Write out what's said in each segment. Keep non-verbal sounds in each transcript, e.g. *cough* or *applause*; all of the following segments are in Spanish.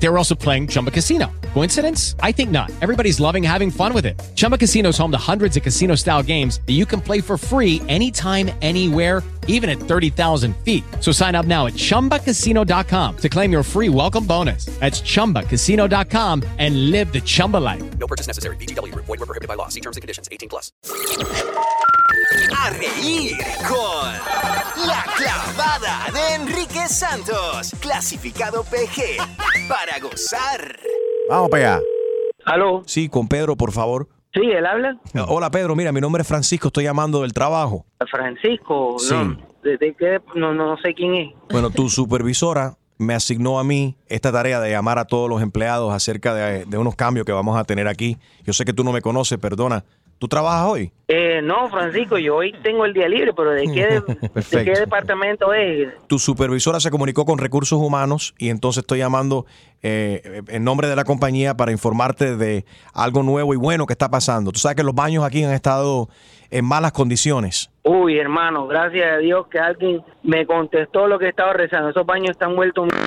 They were also playing Chumba Casino. Coincidence? I think not. Everybody's loving having fun with it. Chumba Casino is home to hundreds of casino style games that you can play for free anytime, anywhere, even at 30,000 feet. So sign up now at chumbacasino.com to claim your free welcome bonus. That's chumbacasino.com and live the Chumba life. No purchase necessary. BGW. Void were prohibited by law. See terms and conditions. 18 plus. A reír con La Clavada de Enrique Santos. Clasificado PG. Para gozar. Vamos para allá. ¿Aló? Sí, con Pedro, por favor. Sí, él habla. Hola, Pedro. Mira, mi nombre es Francisco. Estoy llamando del trabajo. Francisco. Sí. No, ¿de, de qué? No, no, no sé quién es. Bueno, tu *laughs* supervisora me asignó a mí esta tarea de llamar a todos los empleados acerca de, de unos cambios que vamos a tener aquí. Yo sé que tú no me conoces, perdona. ¿Tú trabajas hoy? Eh, no, Francisco, yo hoy tengo el día libre, pero ¿de qué, de, *laughs* departamento es? Tu supervisora se comunicó con recursos humanos y entonces estoy llamando eh, en nombre de la compañía para informarte de algo nuevo y bueno que está pasando. Tú sabes que los baños aquí han estado en malas condiciones. Uy, hermano, gracias a Dios que alguien me contestó lo que estaba rezando. Esos baños están vueltos... *laughs*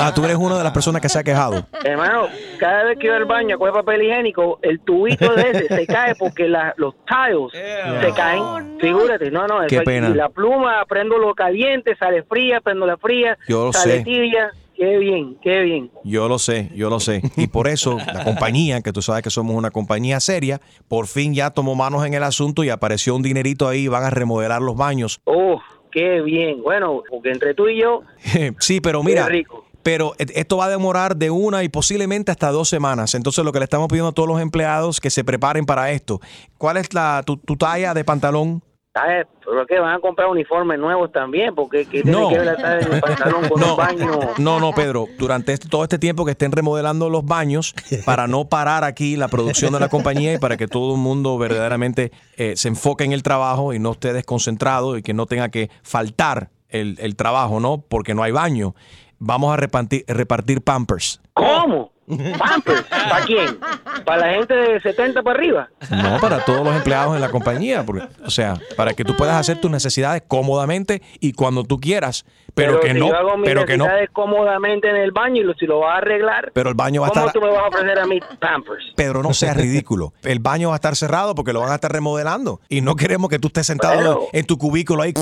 Ah, tú eres una de las personas que se ha quejado. Hermano, cada vez que voy al baño a coger papel higiénico, el tubito de ese se cae porque la- los tiles se caen. Figúrate, no, no, eso Qué pena. y la pluma, prendo lo caliente, sale fría, prendo la fría, Yo lo sale sé. tibia. Qué bien, qué bien. Yo lo sé, yo lo sé. Y por eso la compañía, que tú sabes que somos una compañía seria, por fin ya tomó manos en el asunto y apareció un dinerito ahí, van a remodelar los baños. Oh, qué bien. Bueno, porque entre tú y yo, *laughs* sí, pero mira, rico. pero esto va a demorar de una y posiblemente hasta dos semanas. Entonces lo que le estamos pidiendo a todos los empleados que se preparen para esto. ¿Cuál es la tu, tu talla de pantalón? ¿Sabes? ¿Pero qué? ¿Van a comprar uniformes nuevos también? Porque ¿qué tiene No. que ver del pantalón con *laughs* No, un baño? no, no, Pedro. Durante este- todo este tiempo que estén remodelando los baños, para no parar aquí la producción de la compañía y para que todo el mundo verdaderamente eh, se enfoque en el trabajo y no esté desconcentrado y que no tenga que faltar el, el trabajo, ¿no? Porque no hay baño. Vamos a repartir, repartir pampers. ¿Cómo? ¿Pampers? ¿Para quién? ¿Para la gente de 70 para arriba? No, para todos los empleados en la compañía. porque- o sea, para que tú puedas hacer tus necesidades cómodamente y cuando tú quieras. Pero, que si no, yo hago mis pero que no. cómodamente en el baño y lo- si lo vas a arreglar, Pero el baño va a ¿cómo estar. tú me vas a ofrecer a mí Pampers? Pedro, no seas ridículo. El baño va a estar cerrado porque lo van a estar remodelando. Y no queremos que tú estés sentado Bueno. en tu cubículo ahí.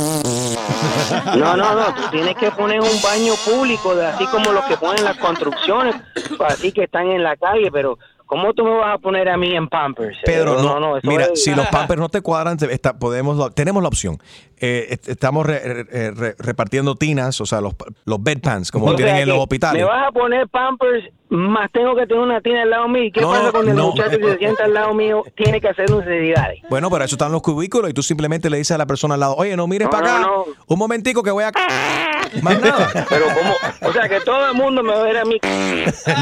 No, no, no, tú tienes que poner un baño público, de- así como los que ponen las construcciones, así que están en la calle, pero ¿cómo tú me vas a poner a mí en Pampers? Pedro, Eh, no, eso mira, es- si los pampers no te cuadran, está- podemos, tenemos la opción. Eh, est- estamos re- re- re- repartiendo tinas, o sea, los, los bedpans, como O tienen en los hospitales. Me vas a poner Pampers, más tengo que tener una tina al lado mío. ¿Y qué No, pasa no, con el no. muchacho que se sienta al lado mío? Tiene que hacer necesidades. Bueno, pero eso están los cubículos y tú simplemente le dices a la persona al lado, oye, no mires No, para acá, no, un momentico que voy a... *laughs* Más nada. Pero como, o sea, que todo el mundo me va a ver a mí. *laughs*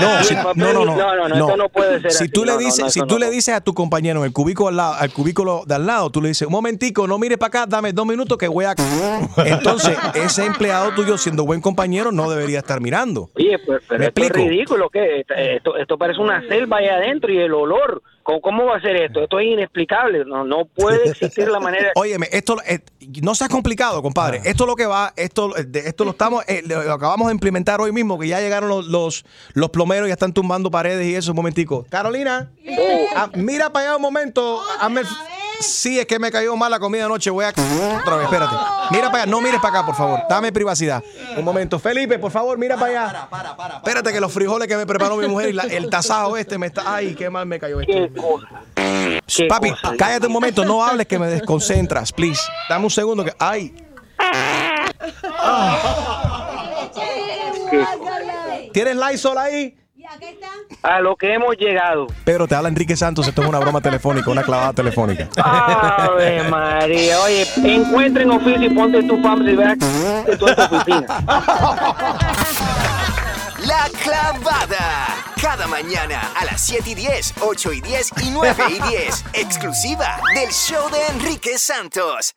No, si- no, no, no. No, no, esto no puede ser Si así. tú le No, no, dices, no, si tú no. le dices a tu compañero en el cubículo al lado, al cubículo de al lado, tú le dices, un momentico, no mires para acá, dame dos minutos que voy a. *laughs* Entonces, ese empleado tuyo, siendo buen compañero, no debería estar mirando. Oye, pero, pero ¿Me esto explico? es ridículo, Esto, esto parece una selva ahí adentro y el olor. ¿Cómo, cómo va a ser esto? Esto es inexplicable. No, no puede existir la manera. *laughs* Óyeme, esto eh, no seas complicado, compadre. Esto es lo que va, esto, eh, de- esto lo estamos, eh, lo acabamos de implementar hoy mismo, que ya llegaron los, los, los plomeros, ya están tumbando paredes y eso, un momentico. Carolina, ah, mira para allá un momento. hazme el- Sí, es que me cayó mal la comida anoche. Voy a. Otra vez, espérate. Mira para allá. No mires para acá, por favor. Dame privacidad. Un momento. Felipe, por favor, mira para allá. Espérate que los frijoles que me preparó mi mujer y la- el tasajo este me está. Ay, qué mal me cayó esto. ¿Qué cosa? ¿Qué Papi, cosa? cállate un momento. No hables que me desconcentras, please. Dame un segundo que. Ay. ¿Tienes Lysol ahí? A lo que hemos llegado. Pedro, te habla Enrique Santos. Esto es una broma telefónica, una clavada telefónica. Ave *laughs* María. Oye, encuentren oficio y ponte tu Pampers y veas que tú en tu oficina. La Clavada. Cada mañana a las 7 y 10, 8 y 10 y 9 y 10. Exclusiva del show de Enrique Santos.